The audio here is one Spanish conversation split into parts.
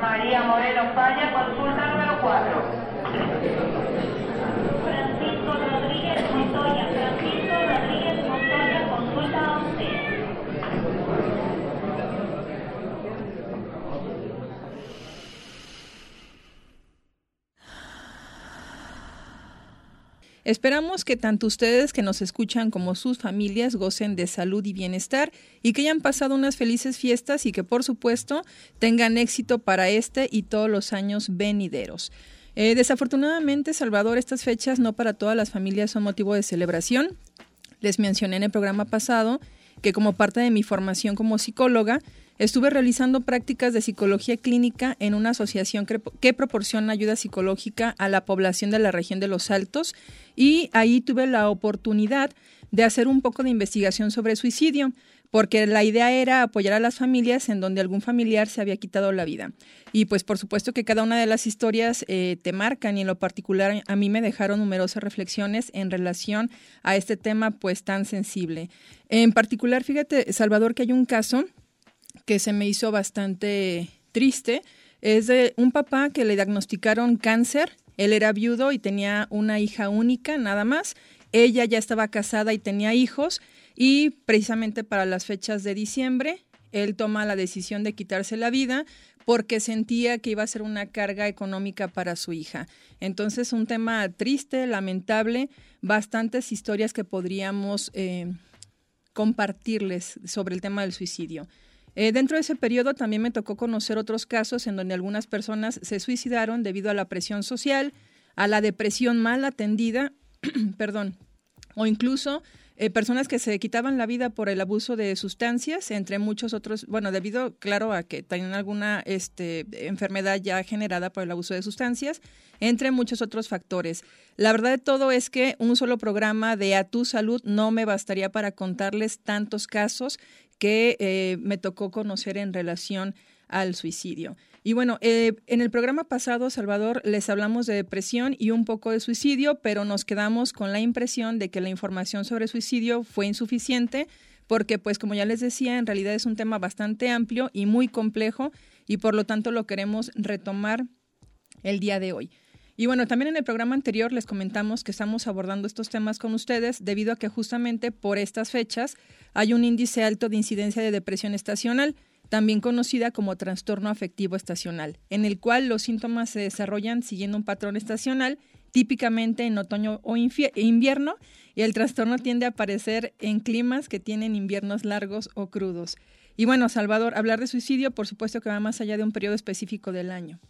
María Moreno Falla, consulta número 4. Esperamos que tanto ustedes que nos escuchan como sus familias gocen de salud y bienestar y que hayan pasado unas felices fiestas y que por supuesto tengan éxito para este y todos los años venideros. Eh, desafortunadamente, Salvador, estas fechas no para todas las familias son motivo de celebración. Les mencioné en el programa pasado que como parte de mi formación como psicóloga, estuve realizando prácticas de psicología clínica en una asociación que, que, proporciona ayuda psicológica a la población de la región de los Altos y ahí tuve la oportunidad de hacer un poco de investigación sobre suicidio, porque la idea era apoyar a las familias en donde algún familiar se había quitado la vida. Y pues por supuesto que cada una de las historias eh, te marcan y en lo particular a mí me dejaron numerosas reflexiones en relación a este tema pues tan sensible. En particular, fíjate, Salvador, que hay un caso que se me hizo bastante triste. Es de un papá que le diagnosticaron cáncer. Él era viudo y tenía una hija única, nada más. Ella ya estaba casada y tenía hijos. Y precisamente para las fechas de diciembre, él toma la decisión de quitarse la vida porque sentía que iba a ser una carga económica para su hija. Entonces, un tema triste, lamentable, bastantes historias que podríamos eh, compartirles sobre el tema del suicidio. Eh, dentro de ese periodo también me tocó conocer otros casos en donde algunas personas se suicidaron debido a la presión social, a la depresión mal atendida, perdón, o incluso eh, personas que se quitaban la vida por el abuso de sustancias, entre muchos otros, bueno, debido, claro, a que tenían alguna este, enfermedad ya generada por el abuso de sustancias, entre muchos otros factores. La verdad de todo es que un solo programa de A Tu Salud no me bastaría para contarles tantos casos que eh, me tocó conocer en relación al suicidio. Y bueno, eh, en el programa pasado, Salvador, les hablamos de depresión y un poco de suicidio, pero nos quedamos con la impresión de que la información sobre suicidio fue insuficiente porque, pues, como ya les decía, en realidad es un tema bastante amplio y muy complejo y por lo tanto lo queremos retomar el día de hoy. Y bueno, también en el programa anterior les comentamos que estamos abordando estos temas con ustedes debido a que justamente por estas fechas hay un índice alto de incidencia de depresión estacional, también conocida como trastorno afectivo estacional, en el cual los síntomas se desarrollan siguiendo un patrón estacional, típicamente en otoño o invierno, y el trastorno tiende a aparecer en climas que tienen inviernos largos o crudos. Y bueno, Salvador, hablar de suicidio, por supuesto que va más allá de un periodo específico del año.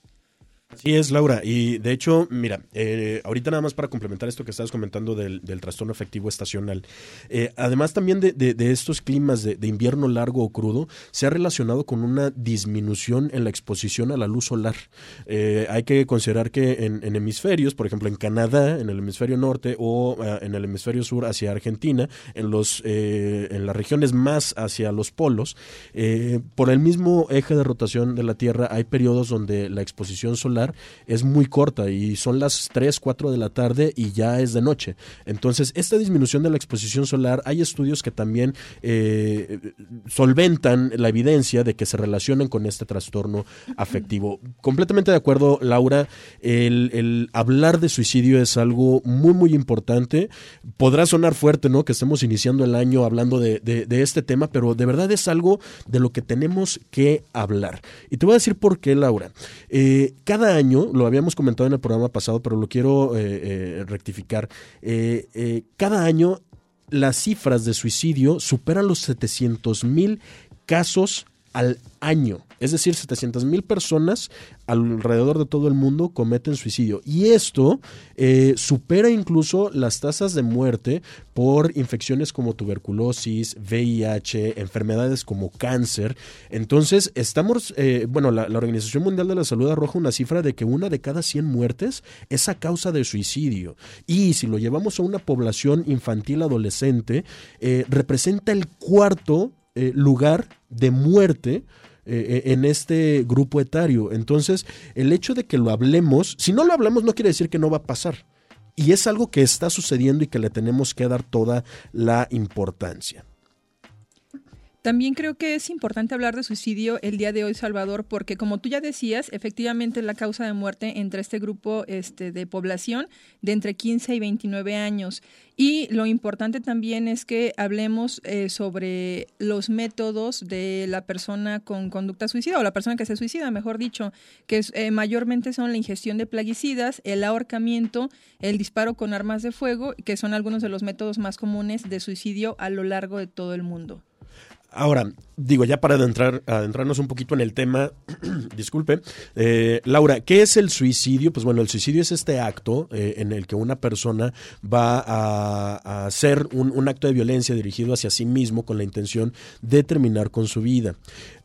Sí, es Laura. Y de hecho, mira, eh, ahorita nada más para complementar esto que estabas comentando del, trastorno afectivo estacional. Eh, además también de, estos climas de, invierno largo o crudo, se ha relacionado con una disminución en la exposición a la luz solar. Eh, hay que considerar que en, en, hemisferios, por ejemplo en Canadá, en el hemisferio norte o en el hemisferio sur hacia Argentina, en, los, en las regiones más hacia los polos, por el mismo eje de rotación de la Tierra hay periodos donde la exposición solar es muy corta y son las 3, 4 de la tarde y ya es de noche. Entonces, esta disminución de la exposición solar, hay estudios que también eh, solventan la evidencia de que se relacionan con este trastorno afectivo. Completamente de acuerdo, Laura, el, el hablar de suicidio es algo muy, muy importante. Podrá sonar fuerte, ¿no? Que estemos iniciando el año hablando de, de, de este tema, pero de verdad es algo de lo que tenemos que hablar. Y te voy a decir por qué, Laura. Eh, cada año, lo habíamos comentado en el programa pasado, pero lo quiero eh, eh, rectificar, eh, cada año las cifras de suicidio superan los 700 mil casos al año. Es decir, 700 mil personas alrededor de todo el mundo cometen suicidio. Y esto eh, supera incluso las tasas de muerte por infecciones como tuberculosis, VIH, enfermedades como cáncer. Entonces, estamos, eh, bueno, la, Organización Mundial de la Salud arroja una cifra de que una de cada 100 muertes es a causa de suicidio. Y si lo llevamos a una población infantil adolescente, eh, representa el cuarto eh, lugar de muerte eh, en este grupo etario. Entonces, el hecho de que lo hablemos, si no lo hablamos no quiere decir que no va a pasar. Y es algo que está sucediendo y que le tenemos que dar toda la importancia. También creo que es importante hablar de suicidio el día de hoy, Salvador, porque como tú ya decías, efectivamente es la causa de muerte entre este grupo este, de población de entre 15 y 29 años. Y lo importante también es que hablemos eh, sobre los métodos de la persona con conducta suicida o la persona que se suicida, mejor dicho, que eh, mayormente son la ingestión de plaguicidas, el ahorcamiento, el disparo con armas de fuego, que son algunos de los métodos más comunes de suicidio a lo largo de todo el mundo. Ahora, digo, ya para adentrar, adentrarnos un poquito en el tema, disculpe, eh, Laura, ¿qué es el suicidio? Pues bueno, el suicidio es este acto eh, en el que una persona va a, hacer un, acto de violencia dirigido hacia sí mismo con la intención de terminar con su vida.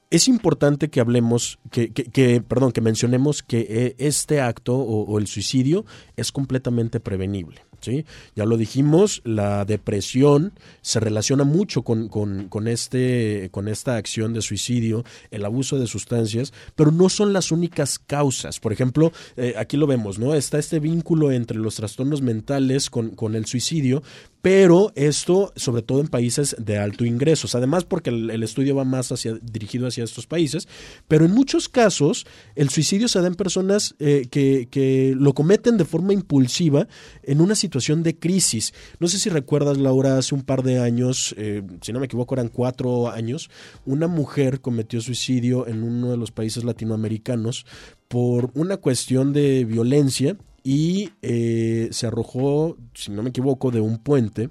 Es importante que hablemos, que, que, perdón, que mencionemos que eh, este acto o el suicidio es completamente prevenible. ¿Sí? Ya lo dijimos, la depresión se relaciona mucho con, con, este, con esta acción de suicidio, el abuso de sustancias, pero no son las únicas causas. Por ejemplo, eh, aquí lo vemos, ¿no? Está este vínculo entre los trastornos mentales con, con el suicidio, pero esto sobre todo en países de alto ingresos, además porque el, estudio va más hacia, dirigido hacia estos países, pero en muchos casos el suicidio se da en personas eh, que, que, lo cometen de forma impulsiva en una situación de crisis. No sé si recuerdas, Laura, hace un par de años, eh, si no me equivoco eran cuatro años, una mujer cometió suicidio en uno de los países latinoamericanos por una cuestión de violencia y eh, se arrojó, si no me equivoco, de un puente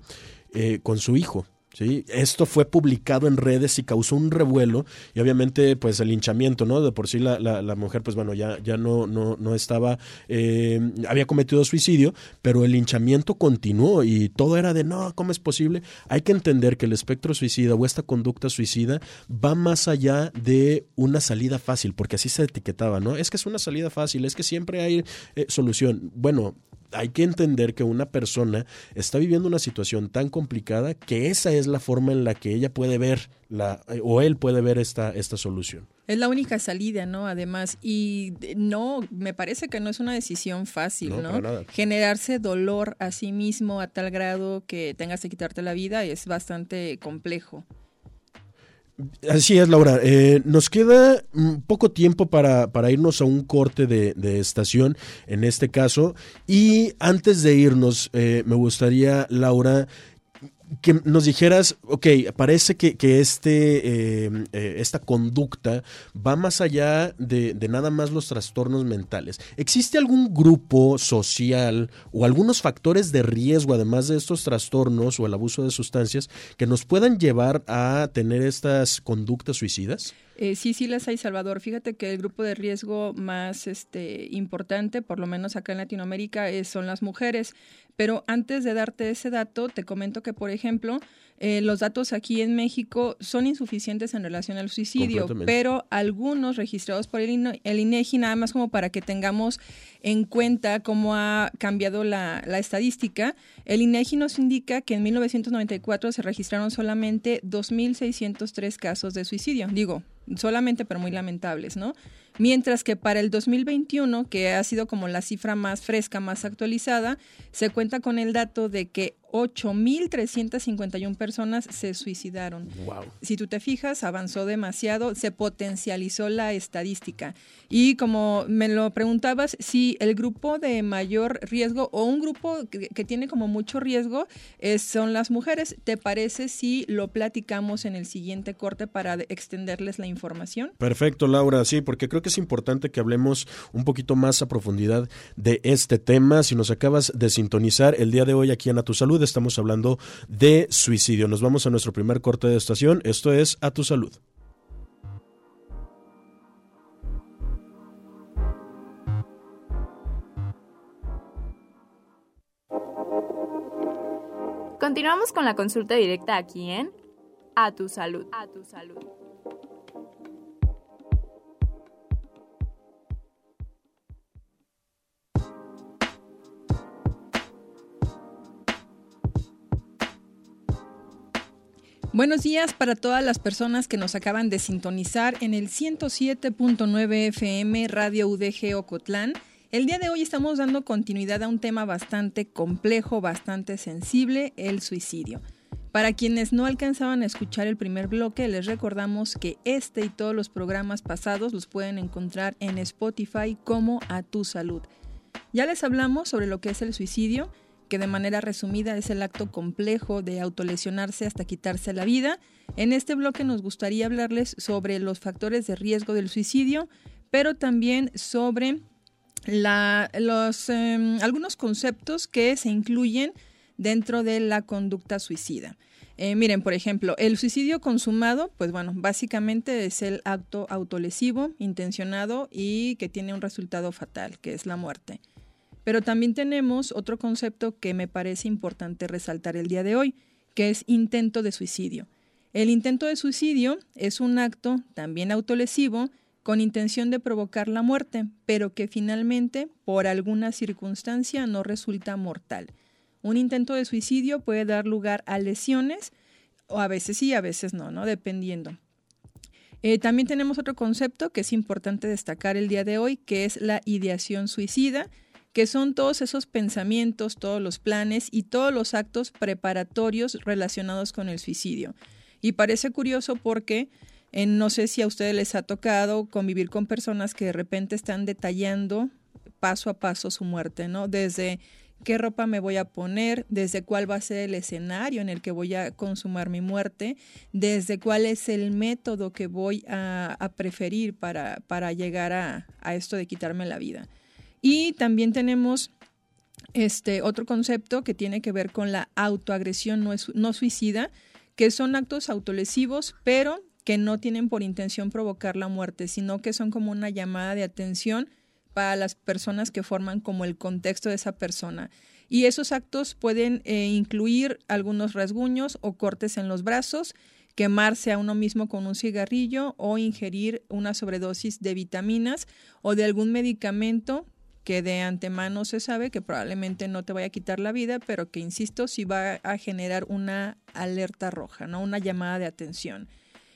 eh, con su hijo. ¿Sí? Esto fue publicado en redes y causó un revuelo y obviamente pues el hinchamiento, ¿no? De por sí la, la, mujer pues bueno ya, ya no, no, no estaba, eh, había cometido suicidio, pero el hinchamiento continuó y todo era de no, ¿cómo es posible? Hay que entender que el espectro suicida o esta conducta suicida va más allá de una salida fácil, porque así se etiquetaba, ¿no? Es que es una salida fácil, es que siempre hay eh, solución. Bueno, hay que entender que una persona está viviendo una situación tan complicada que esa es la forma en la que ella puede ver la o él puede ver esta esta solución. Es la única salida, ¿no? Además, y no, me parece que no es una decisión fácil, ¿no? Generarse dolor a sí mismo a tal grado que tengas que quitarte la vida es bastante complejo. Así es, Laura. Eh, nos queda poco tiempo para, para, irnos a un corte de, estación, en este caso. Y antes de irnos, eh, me gustaría, Laura, que nos dijeras, ok, parece que, que este, eh, eh, esta conducta va más allá de, de, nada más los trastornos mentales. ¿Existe algún grupo social o algunos factores de riesgo, además de estos trastornos o el abuso de sustancias, que nos puedan llevar a tener estas conductas suicidas? Eh, sí, sí las hay, Salvador. Fíjate que el grupo de riesgo más este, importante, por lo menos acá en Latinoamérica, son las mujeres. Pero antes de darte ese dato, te comento que, por ejemplo, eh, los datos aquí en México son insuficientes en relación al suicidio, pero algunos registrados por el, el, INEGI, nada más como para que tengamos en cuenta cómo ha cambiado la, la estadística, el INEGI nos indica que en 1994 se registraron solamente 2.603 casos de suicidio. Digo, solamente, pero muy lamentables, ¿no? Mientras que para el 2021, que ha sido como la cifra más fresca, más actualizada, se cuenta con el dato de que 8.351 personas se suicidaron. Si tú te fijas, avanzó demasiado, se potencializó la estadística. Y como me lo preguntabas, si el grupo de mayor riesgo o un grupo que, tiene como mucho riesgo es, son las mujeres, ¿te parece si lo platicamos en el siguiente corte para extenderles la información? Perfecto, Laura, sí, porque creo que es importante que hablemos un poquito más a profundidad de este tema. Si nos acabas de sintonizar el día de hoy aquí en A Tu Salud, estamos hablando de suicidio. Nos vamos a nuestro primer corte de estación. Esto es A Tu Salud. Continuamos con la consulta directa aquí en A Tu Salud. A Tu Salud. Buenos días para todas las personas que nos acaban de sintonizar en el 107.9 FM Radio UDG Ocotlán. El día de hoy estamos dando continuidad a un tema bastante complejo, bastante sensible, el suicidio. Para quienes no alcanzaban a escuchar el primer bloque, les recordamos que este y todos los programas pasados los pueden encontrar en Spotify como A Tu Salud. Ya les hablamos sobre lo que es el suicidio, que de manera resumida es el acto complejo de autolesionarse hasta quitarse la vida. En este bloque nos gustaría hablarles sobre los factores de riesgo del suicidio, pero también sobre los, em, algunos conceptos que se incluyen dentro de la conducta suicida. Eh, miren, por ejemplo, el suicidio consumado, pues bueno, básicamente es el acto autolesivo, intencionado y que tiene un resultado fatal, que es la muerte. Pero también tenemos otro concepto que me parece importante resaltar el día de hoy, que es intento de suicidio. El intento de suicidio es un acto también autolesivo con intención de provocar la muerte, pero que finalmente, por alguna circunstancia, no resulta mortal. Un intento de suicidio puede dar lugar a lesiones, o a veces sí, a veces no, ¿no? Dependiendo. Eh, también tenemos otro concepto que es importante destacar el día de hoy, que es la ideación suicida, que son todos esos pensamientos, todos los planes y todos los actos preparatorios relacionados con el suicidio. Y parece curioso porque eh, no sé si a ustedes les ha tocado convivir con personas que de repente están detallando paso a paso su muerte, ¿no? Desde qué ropa me voy a poner, desde cuál va a ser el escenario en el que voy a consumar mi muerte, desde cuál es el método que voy a, preferir para, para llegar a, a, esto de quitarme la vida. Y también tenemos este otro concepto que tiene que ver con la autoagresión no, no suicida, que son actos autolesivos, pero que no tienen por intención provocar la muerte, sino que son como una llamada de atención para las personas que forman como el contexto de esa persona. Y esos actos pueden eh, incluir algunos rasguños o cortes en los brazos, quemarse a uno mismo con un cigarrillo o ingerir una sobredosis de vitaminas o de algún medicamento que de antemano se sabe que probablemente no te vaya a quitar la vida, pero que, insisto, sí va a generar una alerta roja, ¿no? Una llamada de atención.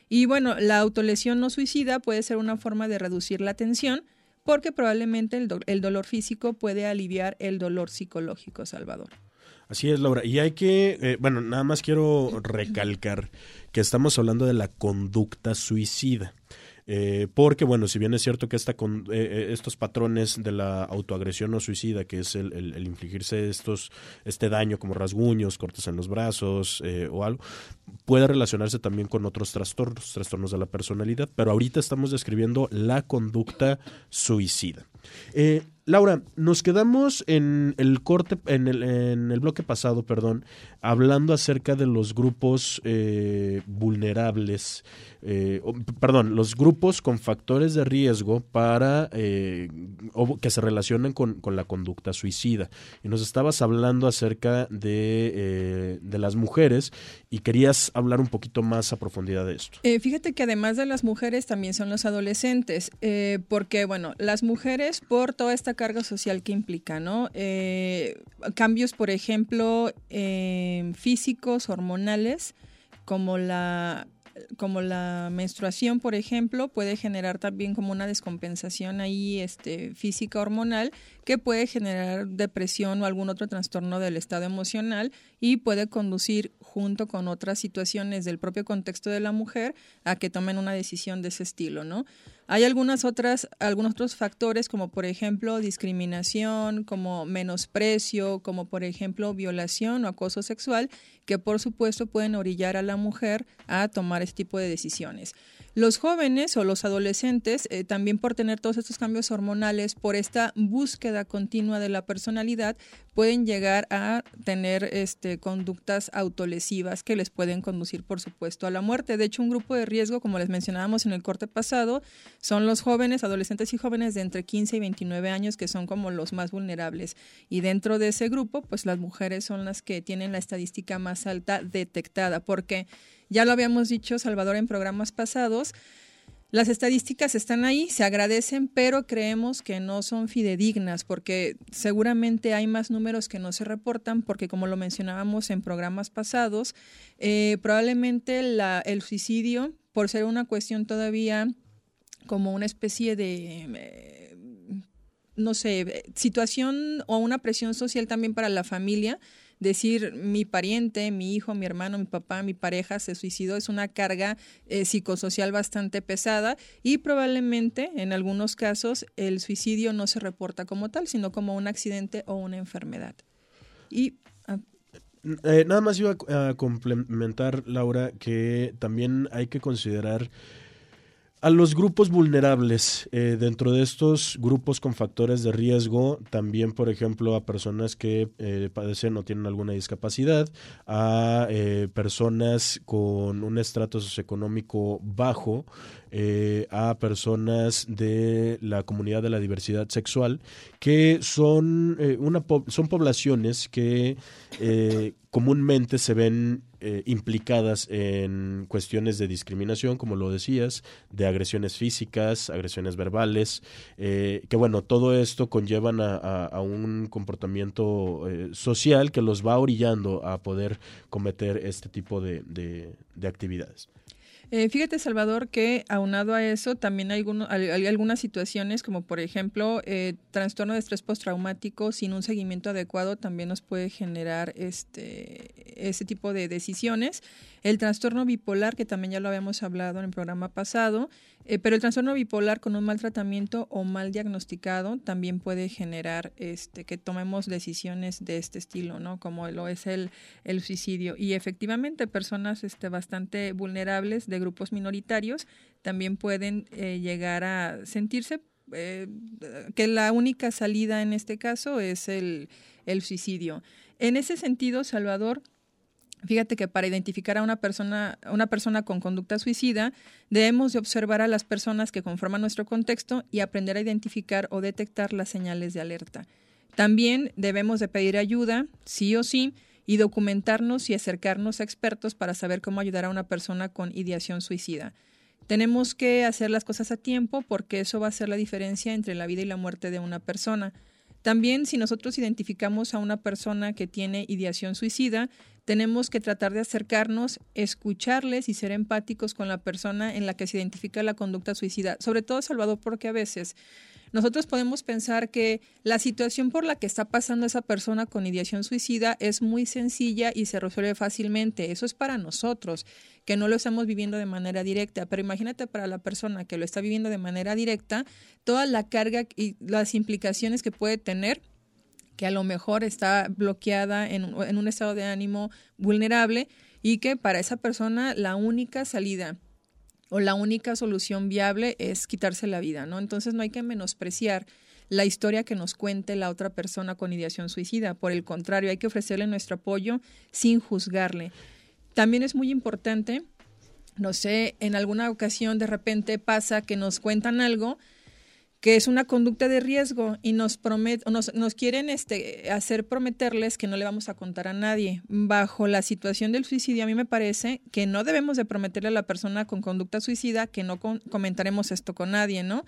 Y bueno, la autolesión no suicida puede ser una forma de reducir la tensión, porque probablemente el, dolor físico puede aliviar el dolor psicológico, Salvador. Así es, Laura. Y hay que, eh, bueno, nada más quiero recalcar que estamos hablando de la conducta suicida. Eh, porque, bueno, si bien es cierto que esta eh, eh, estos patrones de la autoagresión o suicida, que es el, el, infligirse estos, este daño como rasguños, cortes en los brazos o algo, puede relacionarse también con otros trastornos, trastornos de la personalidad, pero ahorita estamos describiendo la conducta suicida. Laura, nos quedamos en el corte, en el, en el bloque pasado, perdón, hablando acerca de los grupos eh, vulnerables, eh, perdón, los grupos con factores de riesgo para eh, que se relacionen con, con, la conducta suicida. Y nos estabas hablando acerca de, de, las mujeres y querías hablar un poquito más a profundidad de esto. fíjate que además de las mujeres también son los adolescentes, porque bueno, las mujeres por toda esta carga social que implica, ¿no? Eh, cambios, por ejemplo, físicos, hormonales, como la como la menstruación, por ejemplo, puede generar también como una descompensación ahí este, física hormonal que puede generar depresión o algún otro trastorno del estado emocional y puede conducir junto con otras situaciones del propio contexto de la mujer a que tomen una decisión de ese estilo, ¿no? Hay algunas otras, algunos otros factores como por ejemplo discriminación, como menosprecio, como por ejemplo violación o acoso sexual, que por supuesto pueden orillar a la mujer a tomar este tipo de decisiones. Los jóvenes o los adolescentes, eh, también por tener todos estos cambios hormonales, por esta búsqueda continua de la personalidad, pueden llegar a tener este, conductas autolesivas que les pueden conducir, por supuesto, a la muerte. De hecho, un grupo de riesgo, como les mencionábamos en el corte pasado, son los jóvenes, adolescentes y jóvenes de entre 15 y 29 años, que son como los más vulnerables. Y dentro de ese grupo, pues las mujeres son las que tienen la estadística más alta detectada, porque ya lo habíamos dicho, Salvador, en programas pasados. Las estadísticas están ahí, se agradecen, pero creemos que no son fidedignas porque seguramente hay más números que no se reportan porque como lo mencionábamos en programas pasados, eh, probablemente el suicidio, por ser una cuestión todavía como una especie de... Eh, no sé, situación o una presión social también para la familia, decir mi pariente, mi hijo, mi hermano, mi papá, mi pareja se suicidó es una carga eh, psicosocial bastante pesada y probablemente en algunos casos el suicidio no se reporta como tal, sino como un accidente o una enfermedad. Y ah, Eh, nada más iba a, a complementar, Laura, que también hay que considerar a los grupos vulnerables. eh, dentro de estos grupos con factores de riesgo, también, por ejemplo, a personas que eh, padecen o tienen alguna discapacidad, a eh, personas con un estrato socioeconómico bajo, eh, a personas de la comunidad de la diversidad sexual, que son, eh, una po- son poblaciones que eh, comúnmente se ven eh, implicadas en cuestiones de discriminación, como lo decías, de agresiones físicas, agresiones verbales, eh, que bueno, todo esto conllevan a, un comportamiento eh, social que los va orillando a poder cometer este tipo de actividades. Eh, fíjate, Salvador, que aunado a eso, también hay, alguno- hay- algunas situaciones, como por ejemplo, eh, trastorno de estrés postraumático sin un seguimiento adecuado también nos puede generar este, ese tipo de decisiones. El trastorno bipolar, que también ya lo habíamos hablado en el programa pasado, eh, pero el trastorno bipolar con un mal tratamiento o mal diagnosticado también puede generar este, que tomemos decisiones de este estilo, ¿no? Como lo es el, el suicidio. Y efectivamente, personas este, bastante vulnerables de grupos minoritarios también pueden eh, llegar a sentirse eh, que la única salida en este caso es el, el suicidio. En ese sentido, Salvador, Fíjate que para identificar a una persona, una persona con conducta suicida, debemos de observar a las personas que conforman nuestro contexto y aprender a identificar o detectar las señales de alerta. También debemos de pedir ayuda, sí o sí, y documentarnos y acercarnos a expertos para saber cómo ayudar a una persona con ideación suicida. Tenemos que hacer las cosas a tiempo porque eso va a hacer la diferencia entre la vida y la muerte de una persona. También si nosotros identificamos a una persona que tiene ideación suicida, tenemos que tratar de acercarnos, escucharles y ser empáticos con la persona en la que se identifica la conducta suicida. Sobre todo, Salvador, porque a veces nosotros podemos pensar que la situación por la que está pasando esa persona con ideación suicida es muy sencilla y se resuelve fácilmente. Eso es para nosotros, que no lo estamos viviendo de manera directa. Pero imagínate para la persona que lo está viviendo de manera directa, toda la carga y las implicaciones que puede tener que a lo mejor está bloqueada en, un- estado de ánimo vulnerable y que para esa persona la única salida o la única solución viable es quitarse la vida, ¿no? Entonces no hay que menospreciar la historia que nos cuente la otra persona con ideación suicida. Por el contrario, hay que ofrecerle nuestro apoyo sin juzgarle. También es muy importante, no sé, en alguna ocasión de repente pasa que nos cuentan algo que es una conducta de riesgo y nos promet, nos, nos quieren este, hacer prometerles que no le vamos a contar a nadie. Bajo la situación del suicidio, a mí me parece que no debemos de prometerle a la persona con conducta suicida que no con- comentaremos esto con nadie, ¿no?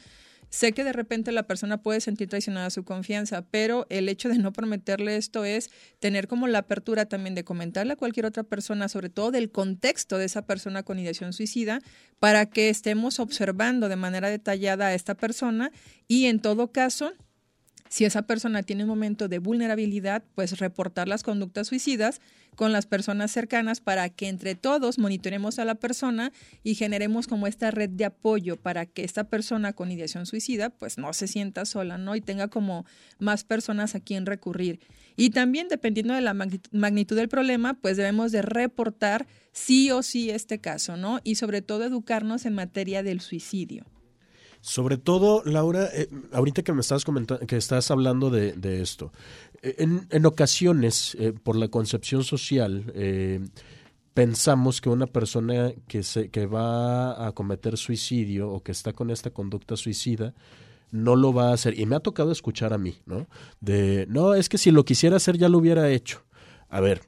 Sé que de repente la persona puede sentir traicionada su confianza, pero el hecho de no prometerle esto es tener como la apertura también de comentarle a cualquier otra persona, sobre todo del contexto de esa persona con ideación suicida, para que estemos observando de manera detallada a esta persona y en todo caso, si esa persona tiene un momento de vulnerabilidad, pues reportar las conductas suicidas con las personas cercanas para que entre todos monitoremos a la persona y generemos como esta red de apoyo para que esta persona con ideación suicida pues no se sienta sola, ¿no? Y tenga como más personas a quien recurrir. Y también dependiendo de la magnitud- del problema, pues debemos de reportar sí o sí este caso, ¿no? Y sobre todo educarnos en materia del suicidio. Sobre todo, Laura, eh, ahorita que me estás comentando, que estás hablando de, esto, eh, en, en ocasiones, eh, por la concepción social, eh, pensamos que una persona que, se, que va a cometer suicidio o que está con esta conducta suicida, no lo va a hacer. Y me ha tocado escuchar a mí, ¿no? De, no, es que si lo quisiera hacer ya lo hubiera hecho. A ver,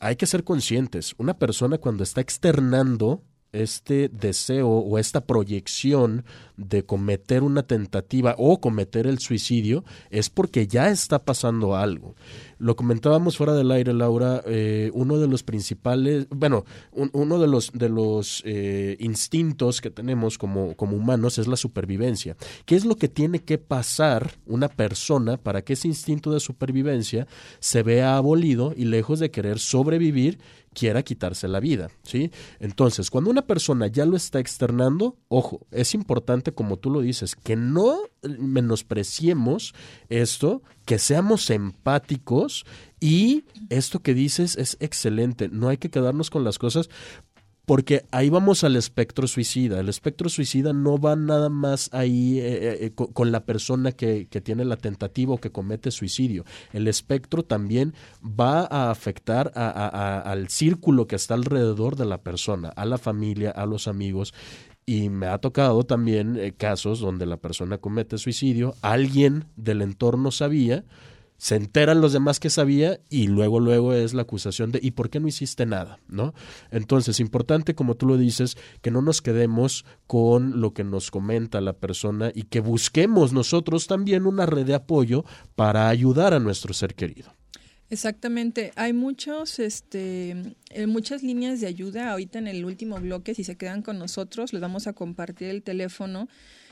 hay que ser conscientes. Una persona cuando está externando este deseo o esta proyección de cometer una tentativa o cometer el suicidio es porque ya está pasando algo. Lo comentábamos fuera del aire, Laura, eh, uno de los principales, bueno, uno de los, de los eh, instintos que tenemos como, como humanos es la supervivencia. ¿Qué es lo que tiene que pasar una persona para que ese instinto de supervivencia se vea abolido y lejos de querer sobrevivir, quiera quitarse la vida, ¿sí? Entonces, cuando una persona ya lo está externando, ojo, es importante, como tú lo dices, que no menospreciemos esto, que seamos empáticos y esto que dices es excelente, no hay que quedarnos con las cosas porque ahí vamos al espectro suicida. El espectro suicida no va nada más ahí eh, eh, eh, con, la persona que, tiene la tentativa o que comete suicidio. El espectro también va a afectar al círculo que está alrededor de la persona, a la familia, a los amigos. Y me ha tocado también casos donde la persona comete suicidio, alguien del entorno sabía, se enteran los demás que sabía y luego luego es la acusación de ¿y por qué no hiciste nada? ¿no? Entonces, importante como tú lo dices, que no nos quedemos con lo que nos comenta la persona y que busquemos nosotros también una red de apoyo para ayudar a nuestro ser querido. Exactamente, hay muchos, este, eh, muchas líneas de ayuda. Ahorita en el último bloque, si se quedan con nosotros, les vamos a compartir el teléfono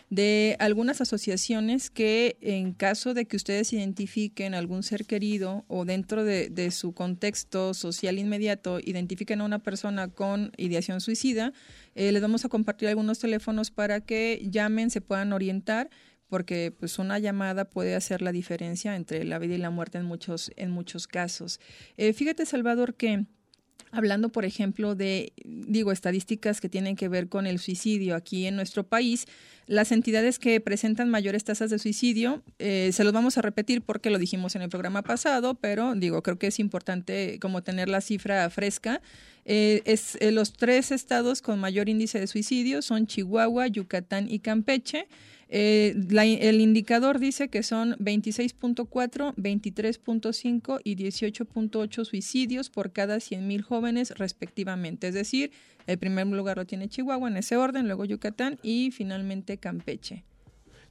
de algunas asociaciones que en caso de que ustedes identifiquen algún ser querido o dentro de, su contexto social inmediato identifiquen a una persona con ideación suicida, eh, les vamos a compartir algunos teléfonos para que llamen, se puedan orientar porque pues una llamada puede hacer la diferencia entre la vida y la muerte en muchos en muchos casos. Eh, fíjate Salvador que Hablando, por ejemplo, de, digo, estadísticas que tienen que ver con el suicidio aquí en nuestro país, las entidades que presentan mayores tasas de suicidio, eh, se los vamos a repetir porque lo dijimos en el programa pasado, pero digo, creo que es importante como tener la cifra fresca. Eh, es, eh, los tres estados con mayor índice de suicidio son Chihuahua, Yucatán y Campeche. Eh, el indicador dice que son 26.4, 23.5 y 18.8 suicidios por cada 100.000 jóvenes respectivamente. Es decir, el primer lugar lo tiene Chihuahua en ese orden, luego Yucatán y finalmente Campeche.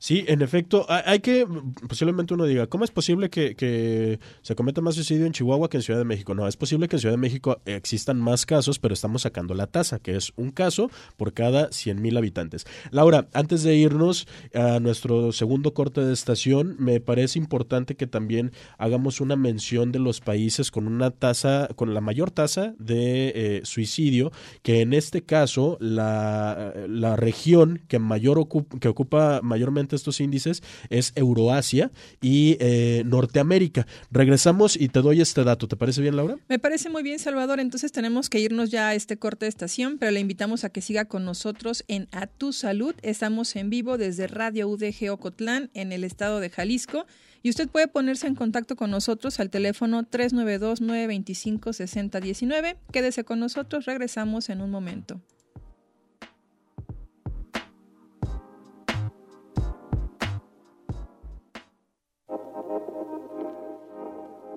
Sí, en efecto, hay que, posiblemente uno diga, ¿cómo es posible que, se cometa más suicidio en Chihuahua que en Ciudad de México? No, es posible que en Ciudad de México existan más casos, pero estamos sacando la tasa, que es un caso por cada 100 mil habitantes. Laura, antes de irnos a nuestro segundo corte de estación, me parece importante que también hagamos una mención de los países con una tasa, con la mayor tasa de eh, suicidio, que en este caso la, la región que mayor que ocupa mayormente estos índices es Euroasia y eh, Norteamérica. Regresamos y te doy este dato. ¿Te parece bien, Laura? Me parece muy bien, Salvador. Entonces tenemos que irnos ya a este corte de estación, pero le invitamos a que siga con nosotros en A Tu Salud. Estamos en vivo desde Radio UDG Ocotlán, en el estado de Jalisco. Y usted puede ponerse en contacto con nosotros al teléfono 392-925-6019. Quédese con nosotros, regresamos en un momento.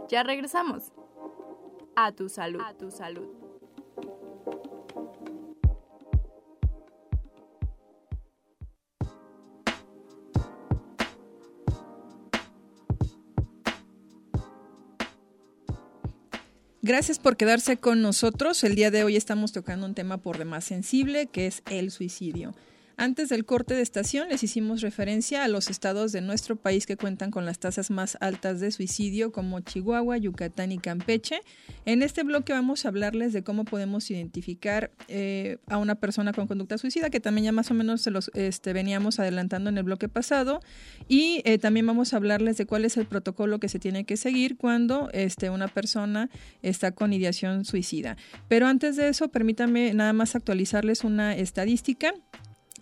Ya regresamos. A tu salud. A tu salud. Gracias por quedarse con nosotros. El día de hoy estamos tocando un tema por demás sensible, que es el suicidio. Antes del corte de estación les hicimos referencia a los estados de nuestro país que cuentan con las tasas más altas de suicidio como Chihuahua, Yucatán y Campeche. En este bloque vamos a hablarles de cómo podemos identificar eh, a una persona con conducta suicida, que también ya más o menos se los este, veníamos adelantando en el bloque pasado. Y eh, también vamos a hablarles de cuál es el protocolo que se tiene que seguir cuando este, una persona está con ideación suicida. Pero antes de eso, permítanme nada más actualizarles una estadística.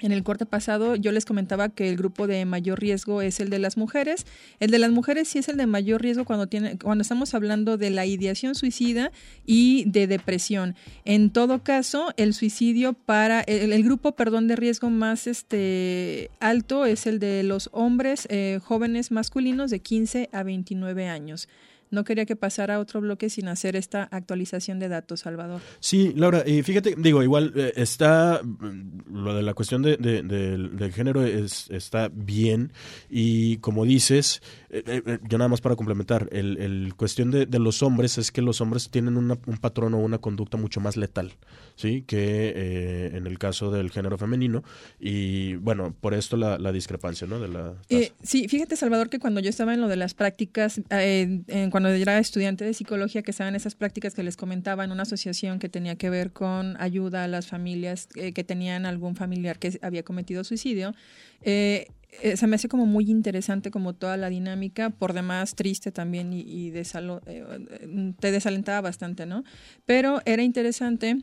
En el corte pasado yo les comentaba que el grupo de mayor riesgo es el de las mujeres. El de las mujeres sí es el de mayor riesgo cuando, cuando estamos hablando de la ideación suicida y de depresión. En todo caso, el suicidio para el, grupo, perdón, de riesgo más este alto es el de los hombres eh, jóvenes masculinos de 15 a 29 años. No quería que pasara otro bloque sin hacer esta actualización de datos, Salvador. Sí, Laura, y fíjate, digo, igual eh, está mm, lo de la cuestión de, de- del- del género es, está bien y como dices, eh, eh, yo nada más para complementar, el, el cuestión de, de los hombres es que los hombres tienen una- un patrón o una conducta mucho más letal, ¿sí? Que eh, en el caso del género femenino y bueno, por esto la, la discrepancia, ¿no? De la Eh, sí, fíjate, Salvador, que cuando yo estaba en lo de las prácticas, eh, en- cuando era estudiante de psicología, que estaba en esas prácticas que les comentaba en una asociación que tenía que ver con ayuda a las familias eh, que tenían algún familiar que había cometido suicidio, eh, eh, se me hace como muy interesante como toda la dinámica, por demás triste también y, y desalo- eh, eh, te desalentaba bastante, ¿no? Pero era interesante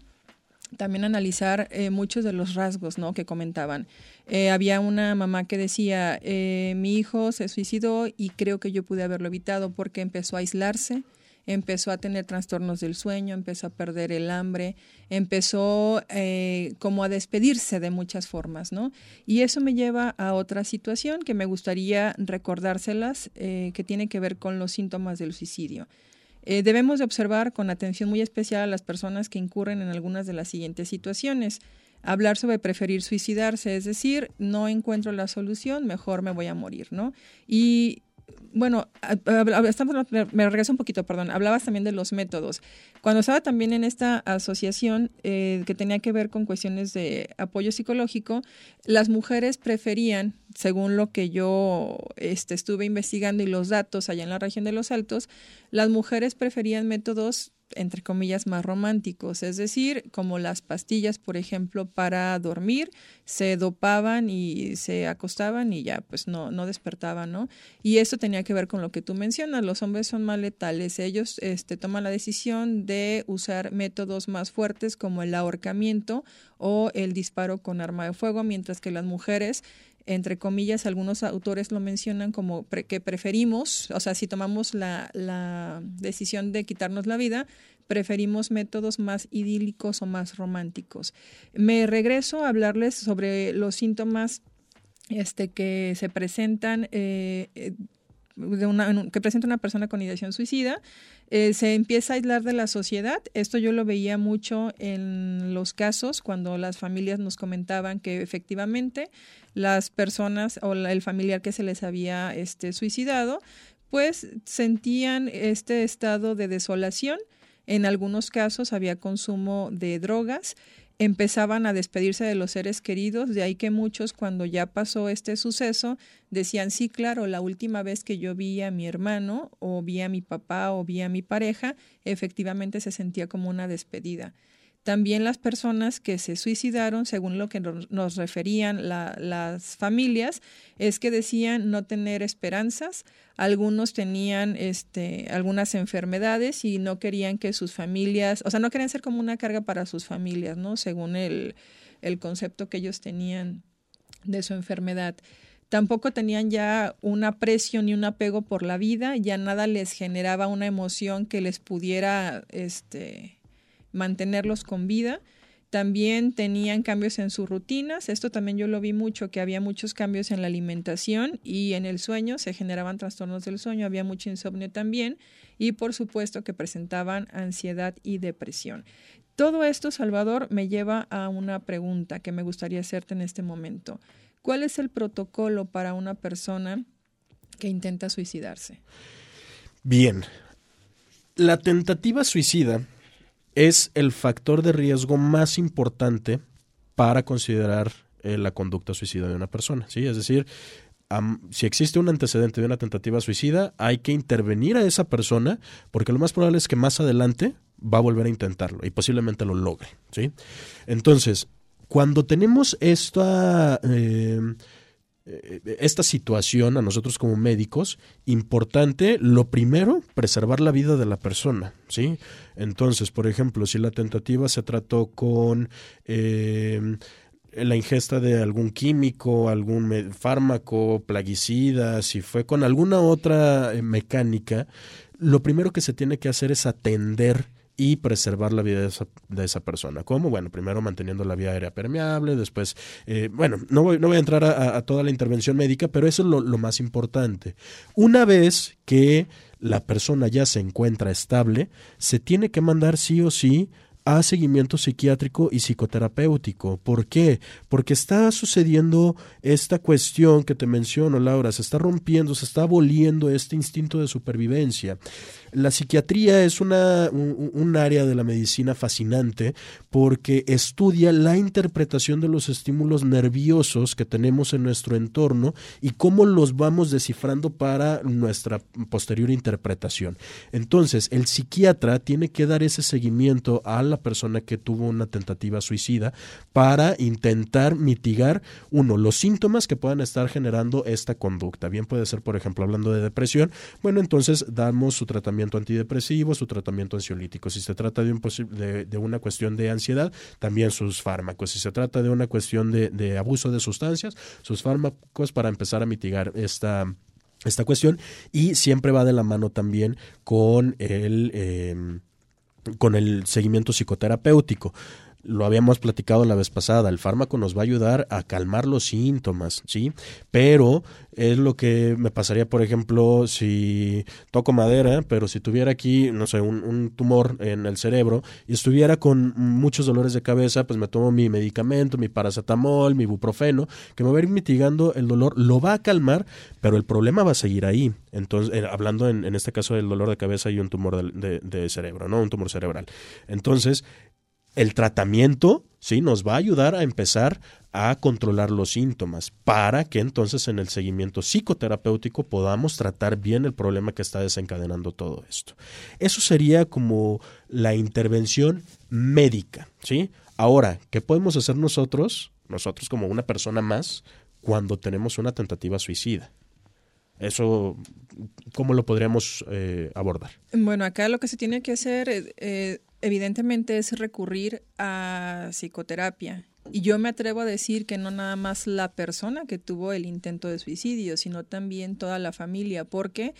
también analizar eh, muchos de los rasgos ¿no? que comentaban. Eh, había una mamá que decía, eh, mi hijo se suicidó y creo que yo pude haberlo evitado porque empezó a aislarse, empezó a tener trastornos del sueño, empezó a perder el hambre, empezó eh, como a despedirse de muchas formas, ¿no? Y eso me lleva a otra situación que me gustaría recordárselas, eh, que tiene que ver con los síntomas del suicidio. Eh, debemos de observar con atención muy especial a las personas que incurren en algunas de las siguientes situaciones. Hablar sobre preferir suicidarse, es decir, no encuentro la solución, mejor me voy a morir, ¿no? Y bueno, estamos, me me regreso un poquito, perdón. Hablabas también de los métodos. Cuando estaba también en esta asociación eh, que tenía que ver con cuestiones de apoyo psicológico, las mujeres preferían, según lo que yo este, estuve investigando y los datos allá en la región de los Altos, las mujeres preferían métodos entre comillas, más románticos, es decir, como las pastillas, por ejemplo, para dormir, se dopaban y se acostaban y ya, pues no, no despertaban, ¿no? Y eso tenía que ver con lo que tú mencionas, los hombres son más letales, ellos este, toman la decisión de usar métodos más fuertes como el ahorcamiento o el disparo con arma de fuego, mientras que las mujeres entre comillas, algunos autores lo mencionan como que preferimos, o sea, si tomamos la, la decisión de quitarnos la vida, preferimos métodos más idílicos o más románticos. Me regreso a hablarles sobre los síntomas este, que se presentan eh, eh, que presenta una persona con ideación suicida, eh, se empieza a aislar de la sociedad. Esto yo lo veía mucho en los casos cuando las familias nos comentaban que efectivamente las personas o el familiar que se les había este, suicidado, pues sentían este estado de desolación. En algunos casos había consumo de drogas empezaban a despedirse de los seres queridos, de ahí que muchos cuando ya pasó este suceso decían, sí, claro, la última vez que yo vi a mi hermano o vi a mi papá o vi a mi pareja, efectivamente se sentía como una despedida. También las personas que se suicidaron, según lo que nos, referían la- las familias, es que decían no tener esperanzas. Algunos tenían este, algunas enfermedades y no querían que sus familias, o sea, no querían ser como una carga para sus familias, ¿no? Según el, el concepto que ellos tenían de su enfermedad. Tampoco tenían ya un aprecio ni un apego por la vida, ya nada les generaba una emoción que les pudiera este, mantenerlos con vida. También tenían cambios en sus rutinas. Esto también yo lo vi mucho, que había muchos cambios en la alimentación y en el sueño. Se generaban trastornos del sueño, había mucho insomnio también. Y por supuesto que presentaban ansiedad y depresión. Todo esto, Salvador, me lleva a una pregunta que me gustaría hacerte en este momento. ¿Cuál es el protocolo para una persona que intenta suicidarse? Bien. La tentativa suicida es el factor de riesgo más importante para considerar eh, la conducta suicida de una persona. ¿sí? Es decir, si existe un antecedente de una tentativa suicida, hay que intervenir a esa persona porque lo más probable es que más adelante va a volver a intentarlo y posiblemente lo logre. ¿sí? Entonces, cuando tenemos esta... eh, esta situación a nosotros como médicos, importante, lo primero, preservar la vida de la persona, ¿sí? Entonces, por ejemplo, si la tentativa se trató con eh, la ingesta de algún químico, algún fármaco, plaguicida, si fue con alguna otra eh, mecánica, lo primero que se tiene que hacer es atender y preservar la vida de esa, de esa persona. ¿Cómo? Bueno, primero manteniendo la vía aérea permeable, después, eh, bueno, no voy, no voy a entrar a, toda la intervención médica, pero eso es lo, lo más importante. Una vez que la persona ya se encuentra estable, se tiene que mandar sí o sí a seguimiento psiquiátrico y psicoterapéutico. ¿Por qué? Porque está sucediendo esta cuestión que te menciono, Laura, se está rompiendo, se está aboliendo este instinto de supervivencia. La psiquiatría es una, un, un área de la medicina fascinante porque estudia la interpretación de los estímulos nerviosos que tenemos en nuestro entorno y cómo los vamos descifrando para nuestra posterior interpretación. Entonces, el psiquiatra tiene que dar ese seguimiento a la persona que tuvo una tentativa suicida para intentar mitigar, uno, los síntomas que puedan estar generando esta conducta. Bien puede ser, por ejemplo, hablando de depresión, bueno, entonces damos su tratamiento antidepresivo, su tratamiento ansiolítico. Si se trata de, un de, una cuestión de ansiedad, también sus fármacos. Si se trata de una cuestión de, abuso de sustancias, sus fármacos para empezar a mitigar esta esta cuestión y siempre va de la mano también con el eh, con el seguimiento psicoterapéutico lo habíamos platicado la vez pasada, el fármaco nos va a ayudar a calmar los síntomas, ¿sí? Pero es lo que me pasaría, por ejemplo, si toco madera, pero si tuviera aquí, no sé, un, tumor en el cerebro y estuviera con muchos dolores de cabeza, pues me tomo mi medicamento, mi paracetamol, mi buprofeno, que me va a ir mitigando el dolor, lo va a calmar, pero el problema va a seguir ahí. Entonces, eh, hablando en, en, este caso del dolor de cabeza y un tumor de, de cerebro, ¿no? Un tumor cerebral. Entonces, el tratamiento sí nos va a ayudar a empezar a controlar los síntomas para que entonces en el seguimiento psicoterapéutico podamos tratar bien el problema que está desencadenando todo esto. Eso sería como la intervención médica, ¿sí? Ahora, ¿qué podemos hacer nosotros, nosotros como una persona más, cuando tenemos una tentativa suicida? Eso, ¿cómo lo podríamos eh, abordar? Bueno, acá lo que se tiene que hacer eh, evidentemente es recurrir a psicoterapia. Y yo me atrevo a decir que no nada más la persona que tuvo el intento de suicidio, sino también toda la familia, porque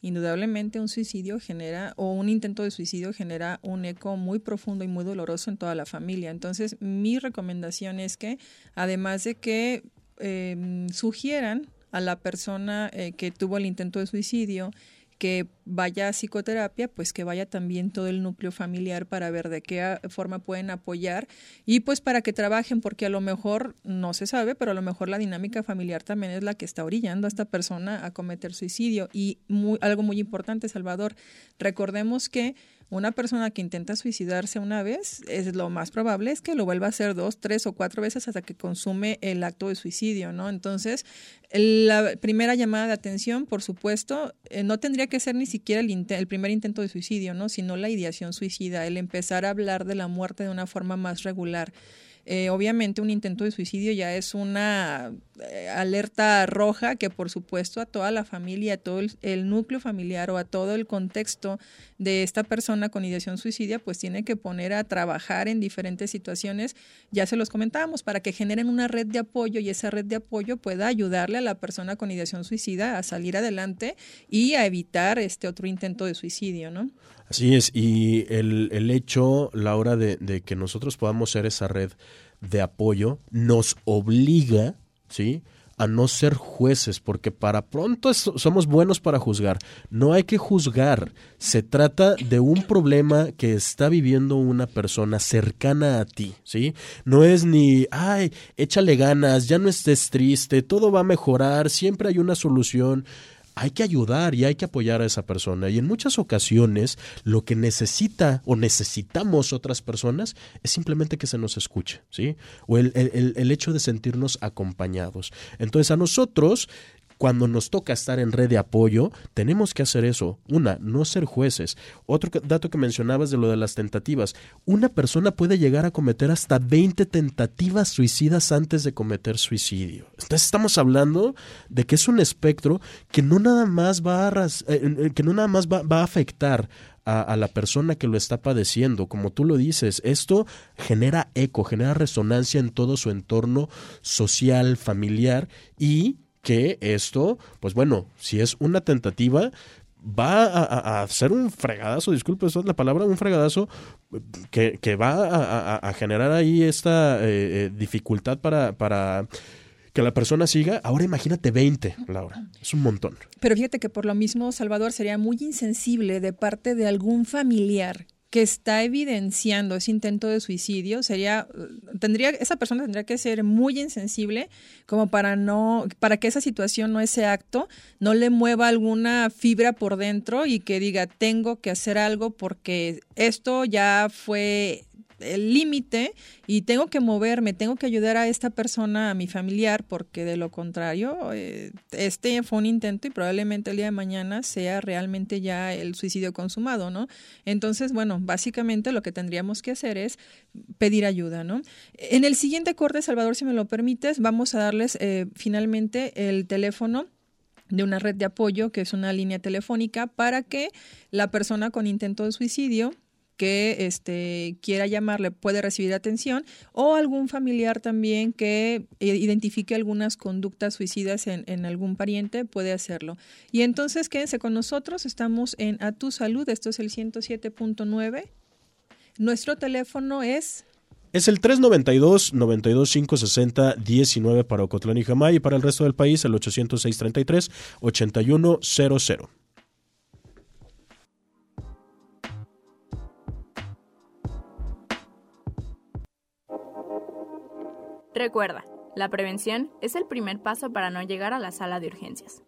indudablemente un suicidio genera, o un intento de suicidio genera un eco muy profundo y muy doloroso en toda la familia. Entonces, mi recomendación es que, además de que eh, sugieran a la persona eh, que tuvo el intento de suicidio, que vaya a psicoterapia, pues que vaya también todo el núcleo familiar para ver de qué forma pueden apoyar y pues para que trabajen, porque a lo mejor no se sabe, pero a lo mejor la dinámica familiar también es la que está orillando a esta persona a cometer suicidio. Y algo muy importante, Salvador, recordemos que una persona que intenta suicidarse una vez, es lo más probable es que lo vuelva a hacer dos, tres o cuatro veces hasta que consume el acto de suicidio, ¿no? Entonces, la primera llamada de atención, por supuesto, eh, no tendría que ser ni siquiera el, el, primer intento de suicidio, ¿no? Sino la ideación suicida, el empezar a hablar de la muerte de una forma más regular. Eh, obviamente un intento de suicidio ya es una eh, alerta roja que por supuesto a toda la familia, a todo el, el, núcleo familiar o a todo el contexto de esta persona con ideación suicidia, pues tiene que poner a trabajar en diferentes situaciones, ya se los comentábamos, para que generen una red de apoyo y esa red de apoyo pueda ayudarle a la persona con ideación suicida a salir adelante y a evitar este otro intento de suicidio, ¿no? Así es, y el, el hecho, Laura, de, de que nosotros podamos ser esa red de apoyo nos obliga, ¿sí? a no ser jueces, porque para pronto somos buenos para juzgar. No hay que juzgar. Se trata de un problema que está viviendo una persona cercana a ti, ¿sí? No es ni, ay, échale ganas, ya no estés triste, todo va a mejorar, siempre hay una solución hay que ayudar y hay que apoyar a esa persona. Y en muchas ocasiones lo que necesita o necesitamos otras personas es simplemente que se nos escuche, ¿sí? O el, el, el hecho de sentirnos acompañados. Entonces a nosotros cuando nos toca estar en red de apoyo, tenemos que hacer eso. Una, no ser jueces. Otro dato que mencionabas de lo de las tentativas. Una persona puede llegar a cometer hasta 20 tentativas suicidas antes de cometer suicidio. Entonces estamos hablando de que es un espectro que no nada más va a, eh, que no nada más va, a afectar a, la persona que lo está padeciendo. Como tú lo dices, esto genera eco, genera resonancia en todo su entorno social, familiar y que esto, pues bueno, si es una tentativa, va a, hacer un fregadazo, disculpe, esa es la palabra, un fregadazo que, va a generar ahí esta eh, eh, dificultad para, para que la persona siga. Ahora imagínate 20, Laura. Es un montón. Pero fíjate que por lo mismo, Salvador, sería muy insensible de parte de algún familiar que está evidenciando ese intento de suicidio, sería, eh, tendría, esa persona tendría que ser muy insensible como para no, para que esa situación o ese acto no le mueva alguna fibra por dentro y que diga, tengo que hacer algo porque esto ya fue el límite y tengo que moverme, tengo que ayudar a esta persona, a mi familiar, porque de lo contrario, eh, este fue un intento y probablemente el día de mañana sea realmente ya el suicidio consumado, ¿no? Entonces, bueno, básicamente lo que tendríamos que hacer es pedir ayuda, ¿no? En el siguiente corte, Salvador, si me lo permites, vamos a darles eh, finalmente el teléfono de una red de apoyo, que es una línea telefónica, para que la persona con intento de suicidio que este, quiera llamarle puede recibir atención o algún familiar también que eh, identifique algunas conductas suicidas en, en, algún pariente puede hacerlo. Y entonces quédense con nosotros, estamos en A Tu Salud, esto es el 107.9. Nuestro teléfono es... Es el 392-92560-19 para Ocotlán y Jamay y para el resto del país el 806-33-8100. Recuerda, la prevención es el primer paso para no llegar a la sala de urgencias.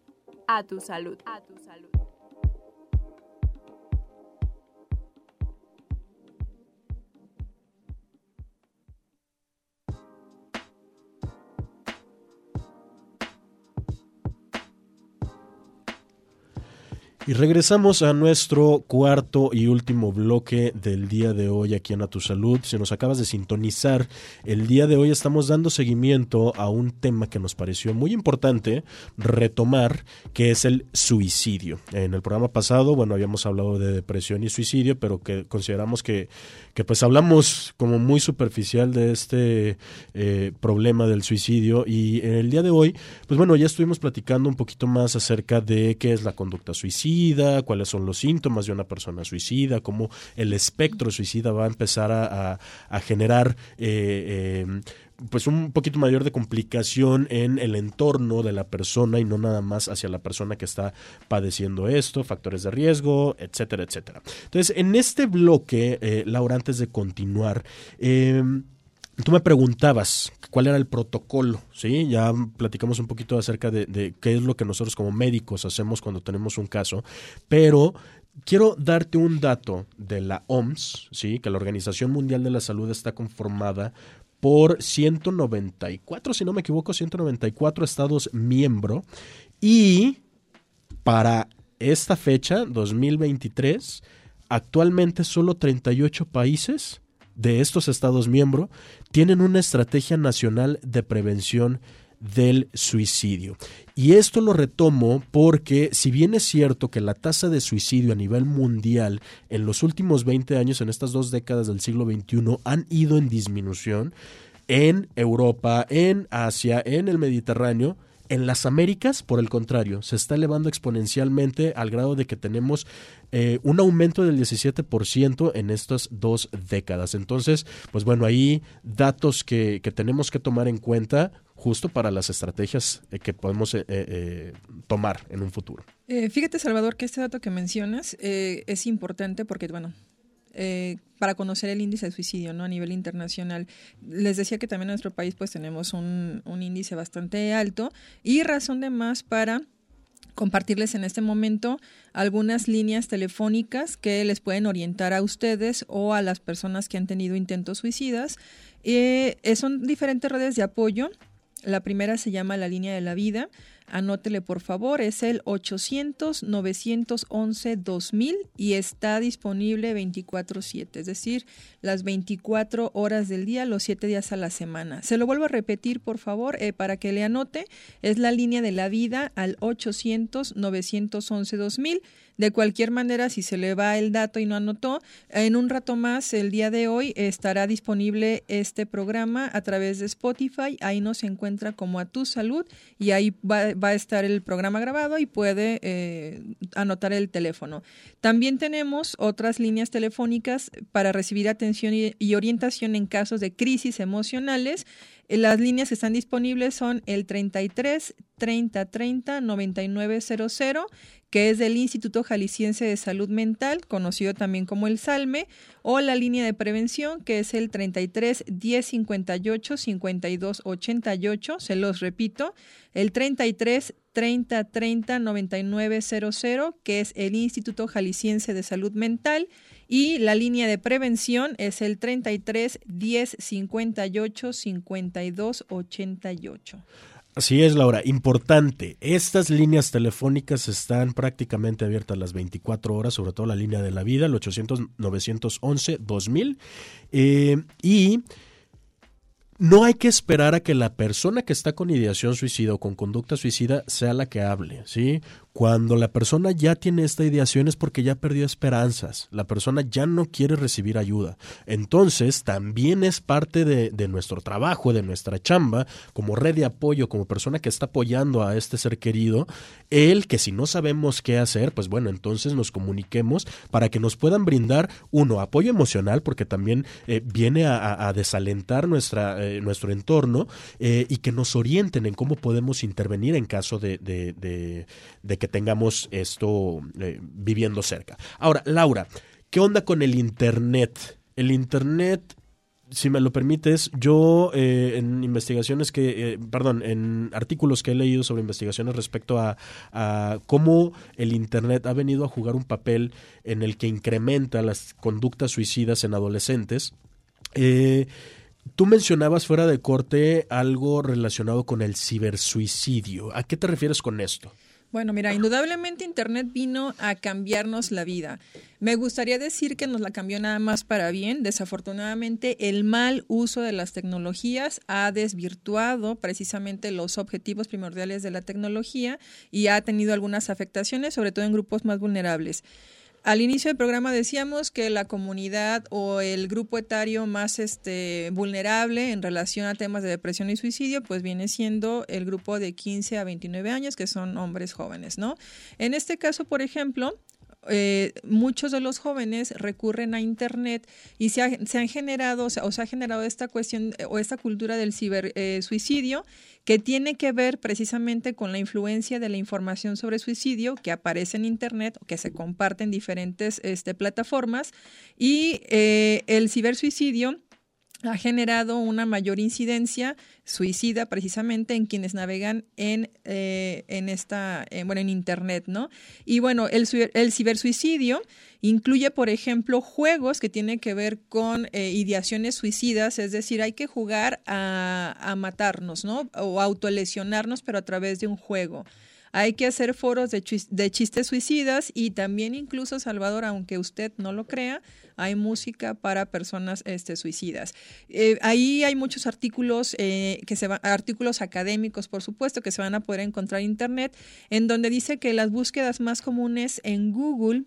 A tu salud. A tu salud. Y regresamos a nuestro cuarto y último bloque del día de hoy aquí en A Tu Salud. Si nos acabas de sintonizar, el día de hoy estamos dando seguimiento a un tema que nos pareció muy importante retomar, que es el suicidio. En el programa pasado, bueno, habíamos hablado de depresión y suicidio, pero que consideramos que, que pues hablamos como muy superficial de este eh, problema del suicidio. Y en el día de hoy, pues bueno, ya estuvimos platicando un poquito más acerca de qué es la conducta suicida cuáles son los síntomas de una persona suicida, cómo el espectro suicida va a empezar a, a, generar eh, eh, pues un poquito mayor de complicación en el entorno de la persona y no nada más hacia la persona que está padeciendo esto, factores de riesgo, etcétera, etcétera. Entonces, en este bloque, eh, Laura, antes de continuar, eh, Tú me preguntabas cuál era el protocolo, ¿sí? Ya platicamos un poquito acerca de, qué es lo que nosotros como médicos hacemos cuando tenemos un caso, pero quiero darte un dato de la OMS, ¿sí? Que la Organización Mundial de la Salud está conformada por 194, si no me equivoco, 194 estados miembro y para esta fecha, 2023, actualmente solo 38 países de estos Estados miembros tienen una estrategia nacional de prevención del suicidio. Y esto lo retomo porque si bien es cierto que la tasa de suicidio a nivel mundial en los últimos 20 años, en estas dos décadas del siglo XXI, han ido en disminución en Europa, en Asia, en el Mediterráneo, en las Américas, por el contrario, se está elevando exponencialmente al grado de que tenemos eh, un aumento del 17% en estas dos décadas. Entonces, pues bueno, ahí datos que, que tenemos que tomar en cuenta justo para las estrategias eh, que podemos eh, eh, tomar en un futuro. fíjate, Salvador, que este dato que mencionas es importante porque, bueno, para conocer el índice de suicidio ¿no? a nivel internacional. Les decía que también en nuestro país pues tenemos un, un índice bastante alto y razón de más para compartirles en este momento algunas líneas telefónicas que les pueden orientar a ustedes o a las personas que han tenido intentos suicidas. Eh, son diferentes redes de apoyo. La primera se llama la línea de la vida. Anótele por favor, es el 800-911-2000 y está disponible 24/7, es decir, las 24 horas del día, los 7 días a la semana. Se lo vuelvo a repetir por favor eh, para que le anote, es la línea de la vida al 800-911-2000. De cualquier manera, si se le va el dato y no anotó, en un rato más, el día de hoy, estará disponible este programa a través de Spotify. Ahí nos encuentra encuentra como a tu salud y ahí va, va a estar el programa grabado y puede eh, anotar el teléfono. También tenemos otras líneas telefónicas para recibir atención y, y orientación en casos de crisis emocionales. Las líneas que están disponibles son el 33 30 30 9900, que es del Instituto Jalisciense de Salud Mental, conocido también como el SALME, o la línea de prevención, que es el 33 10 58 52 88, se los repito, el 33 30 30 9900, que es el Instituto Jalisciense de Salud Mental, y la línea de prevención es el 33 10 58 52 88. Así es, Laura. Importante, estas líneas telefónicas están prácticamente abiertas las 24 horas, sobre todo la línea de la vida, el 800-911-2000. Eh, y no hay que esperar a que la persona que está con ideación suicida o con conducta suicida sea la que hable, ¿sí? Cuando la persona ya tiene esta ideación es porque ya perdió esperanzas, la persona ya no quiere recibir ayuda. Entonces, también es parte de, nuestro trabajo, de nuestra chamba, como red de apoyo, como persona que está apoyando a este ser querido, el que si no sabemos qué hacer, pues bueno, entonces nos comuniquemos para que nos puedan brindar, uno, apoyo emocional, porque también eh, viene a desalentar nuestra, eh, nuestro entorno, eh, y que nos orienten en cómo podemos intervenir en caso de, que tengamos esto eh, viviendo cerca. Ahora, Laura, ¿qué onda con el Internet? El Internet si me lo permites, yo eh, en investigaciones que, eh, perdón, en artículos que he leído sobre investigaciones respecto a, a, cómo el Internet ha venido a jugar un papel en el que incrementa las conductas suicidas en adolescentes, eh, Tú mencionabas fuera de corte algo relacionado con el cibersuicidio. ¿A qué te refieres con esto? Bueno, mira, indudablemente Internet vino a cambiarnos la vida. Me gustaría decir que nos la cambió nada más para bien. Desafortunadamente, el mal uso de las tecnologías ha desvirtuado precisamente los objetivos primordiales de la tecnología y ha tenido algunas afectaciones, sobre todo en grupos más vulnerables. Al inicio del programa decíamos que la comunidad o el grupo etario más este, vulnerable en relación a temas de depresión y suicidio, pues viene siendo el grupo de 15 a 29 años, que son hombres jóvenes, ¿no? En este caso, por ejemplo, eh, muchos de los jóvenes recurren a Internet y se, ha, han generado o, se ha generado esta cuestión o esta cultura del cibersuicidio eh, que tiene que ver precisamente con la influencia de la información sobre suicidio que aparece en Internet o que se comparte en diferentes este, plataformas. Y eh, el cibersuicidio ha generado una mayor incidencia suicida precisamente en quienes navegan en, eh, en esta, eh, bueno, en internet, ¿no? Y bueno, el, el cibersuicidio incluye, por ejemplo, juegos que tienen que ver con eh, ideaciones suicidas, es decir, hay que jugar a, a matarnos, ¿no? O autolesionarnos, pero a través de un juego. Hay que hacer foros de, ch de, chistes suicidas y también incluso, Salvador, aunque usted no lo crea, hay música para personas este, suicidas. Eh, ahí hay muchos artículos, eh, que se artículos académicos, por supuesto, que se van a poder encontrar en Internet, en donde dice que las búsquedas más comunes en Google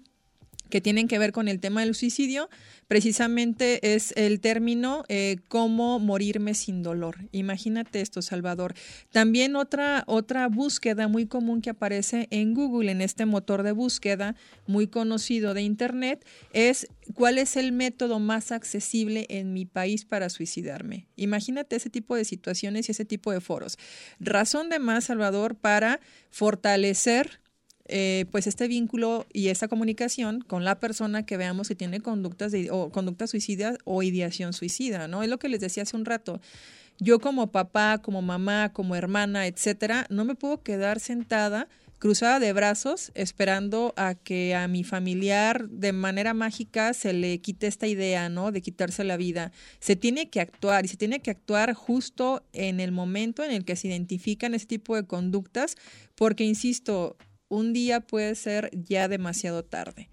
que tienen que ver con el tema del suicidio, precisamente es el término eh, cómo morirme sin dolor. Imagínate esto, Salvador. También otra, otra búsqueda muy común que aparece en Google, en este motor de búsqueda muy conocido de Internet, es cuál es el método más accesible en mi país para suicidarme. Imagínate ese tipo de situaciones y ese tipo de foros. Razón de más, Salvador, para fortalecer eh, pues este vínculo y esta comunicación con la persona que veamos que tiene conductas de, o conductas suicidas o ideación suicida, ¿no? Es lo que les decía hace un rato. Yo como papá, como mamá, como hermana, etcétera, no me puedo quedar sentada cruzada de brazos esperando a que a mi familiar de manera mágica se le quite esta idea, ¿no? De quitarse la vida. Se tiene que actuar y se tiene que actuar justo en el momento en el que se identifican ese tipo de conductas, porque, insisto, un día puede ser ya demasiado tarde.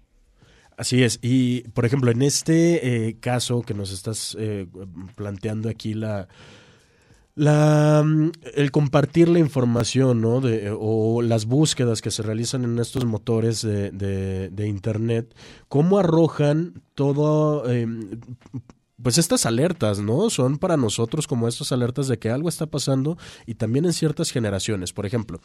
Así es. Y, por ejemplo, en este eh, caso que nos estás eh, planteando aquí, la, la, el compartir la información ¿no? de, o las búsquedas que se realizan en estos motores de, de, de Internet, cómo arrojan todo... Eh, pues estas alertas, ¿no? Son para nosotros como estas alertas de que algo está pasando y también en ciertas generaciones. Por ejemplo,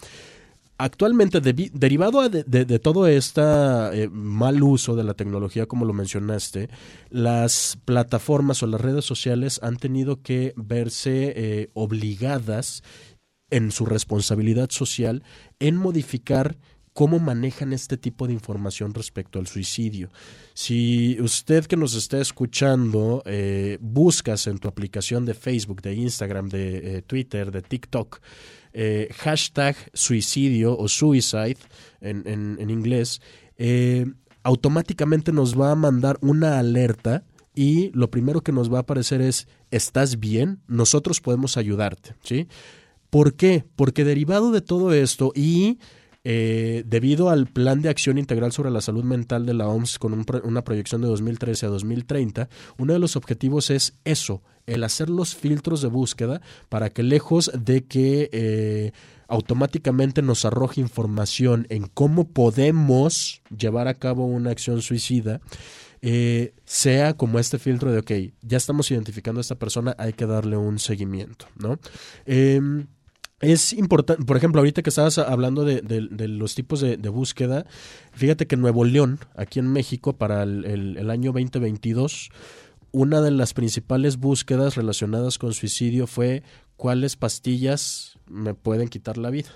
actualmente, derivado de, todo este mal uso de la tecnología, como lo mencionaste, las plataformas o las redes sociales han tenido que verse eh, obligadas en su responsabilidad social en modificar cómo manejan este tipo de información respecto al suicidio. Si usted que nos está escuchando eh, buscas en tu aplicación de Facebook, de Instagram, de Twitter, de TikTok, eh, hashtag suicidio o suicide en, en, inglés, eh, automáticamente nos va a mandar una alerta y lo primero que nos va a aparecer es, ¿estás bien? Nosotros podemos ayudarte, ¿sí? ¿Por qué? Porque derivado de todo esto y eh, debido al Plan de Acción Integral sobre la Salud Mental de la OMS con una proyección de 2013 a 2030, uno de los objetivos es eso, el hacer los filtros de búsqueda para que lejos de que eh, automáticamente nos arroje información en cómo podemos llevar a cabo una acción suicida, eh, sea como este filtro de, ok, ya estamos identificando a esta persona, hay que darle un seguimiento, ¿no? Em, es importante, por ejemplo, ahorita que estabas hablando de, los tipos de, búsqueda, fíjate que Nuevo León, aquí en México, para el, el, año 2022, una de las principales búsquedas relacionadas con suicidio fue cuáles pastillas me pueden quitar la vida.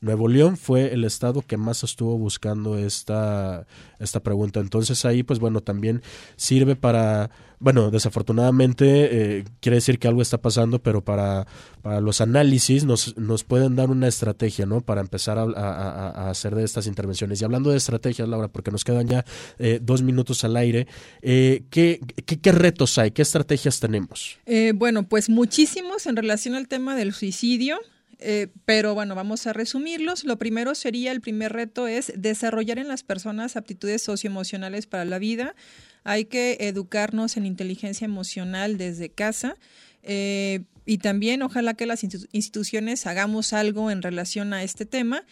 Nuevo León fue el estado que más estuvo buscando esta, esta pregunta. Entonces ahí, pues bueno, también sirve para, bueno, desafortunadamente eh, quiere decir que algo está pasando, pero para, para los análisis nos, nos pueden dar una estrategia, ¿no? Para empezar a, hacer de estas intervenciones. Y hablando de estrategias, Laura, porque nos quedan ya eh, dos minutos al aire, eh, ¿qué, qué, retos hay? ¿Qué estrategias tenemos? bueno, pues muchísimos en relación al tema del suicidio. Eh, pero bueno, vamos a resumirlos. Lo primero sería, el primer reto es desarrollar en las personas aptitudes socioemocionales para la vida. Hay que educarnos en inteligencia emocional desde casa. Eh, y también ojalá que las instituciones hagamos algo en relación a este tema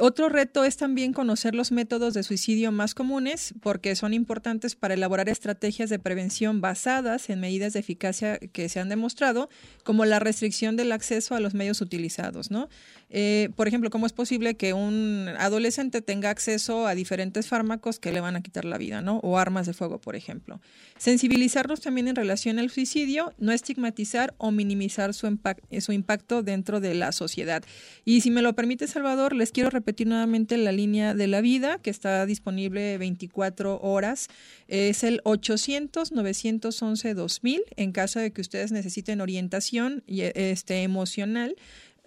otro reto es también conocer los métodos de suicidio más comunes porque son importantes para elaborar estrategias de prevención basadas en medidas de eficacia que se han demostrado, como la restricción del acceso a los medios utilizados. ¿no? Eh, por ejemplo, ¿cómo es posible que un adolescente tenga acceso a diferentes fármacos que le van a quitar la vida, ¿no? o armas de fuego, por ejemplo? Sensibilizarnos también en relación al suicidio, no estigmatizar o minimizar su, su impacto dentro de la sociedad. Y si me lo permite, Salvador, les quiero repetir repetir nuevamente la línea de la vida que está disponible 24 horas. Es el 800-911-2000 en caso de que ustedes necesiten orientación este, emocional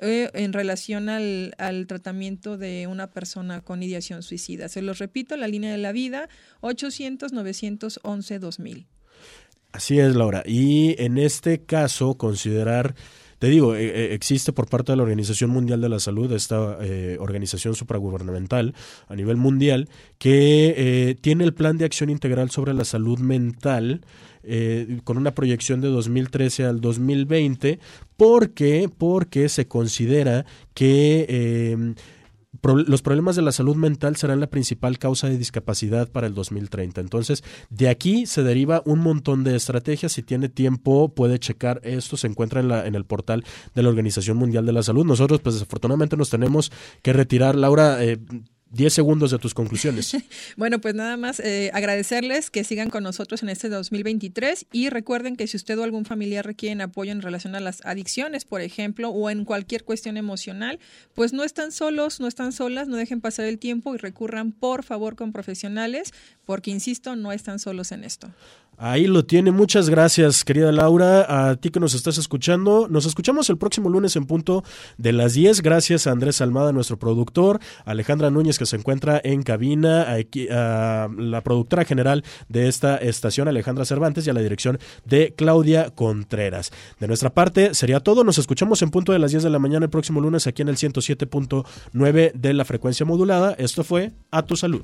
eh, en relación al, tratamiento de una persona con ideación suicida. Se los repito, la línea de la vida 800-911-2000. Así es, Laura. Y en este caso, considerar te digo, eh, eh, existe por parte de la Organización Mundial de la Salud, esta eh, organización supragubernamental a nivel mundial, que tiene el Plan de Acción Integral sobre la Salud Mental. Con una proyección de 2013 al 2020, porque porque se considera que los problemas de la salud mental serán la principal causa de discapacidad para el 2030. Entonces, de aquí se deriva un montón de estrategias. Si tiene tiempo, puede checar esto. Se encuentra en, la, en el portal de la Organización Mundial de la Salud. Nosotros, pues desafortunadamente, nos tenemos que retirar. Laura, eh, 10 segundos de tus conclusiones. bueno, pues nada más eh, agradecerles que sigan con nosotros en este 2023 y recuerden que si usted o algún familiar requieren apoyo en relación a las adicciones, por ejemplo, o en cualquier cuestión emocional, pues no están solos, no están solas, no dejen pasar el tiempo y recurran por favor con profesionales, porque insisto, no están solos en esto. Ahí lo tiene. Muchas gracias, querida Laura. A ti que nos estás escuchando. Nos escuchamos el próximo lunes en punto de las 10. Gracias a Andrés Almada, nuestro productor, Alejandra Núñez, que se encuentra en cabina, a, la productora general de esta estación, Alejandra Cervantes, y a la dirección de Claudia Contreras. De nuestra parte, sería todo. Nos escuchamos en punto de las 10 de la mañana el próximo lunes aquí en el 107.9 de la frecuencia modulada. Esto fue A Tu Salud.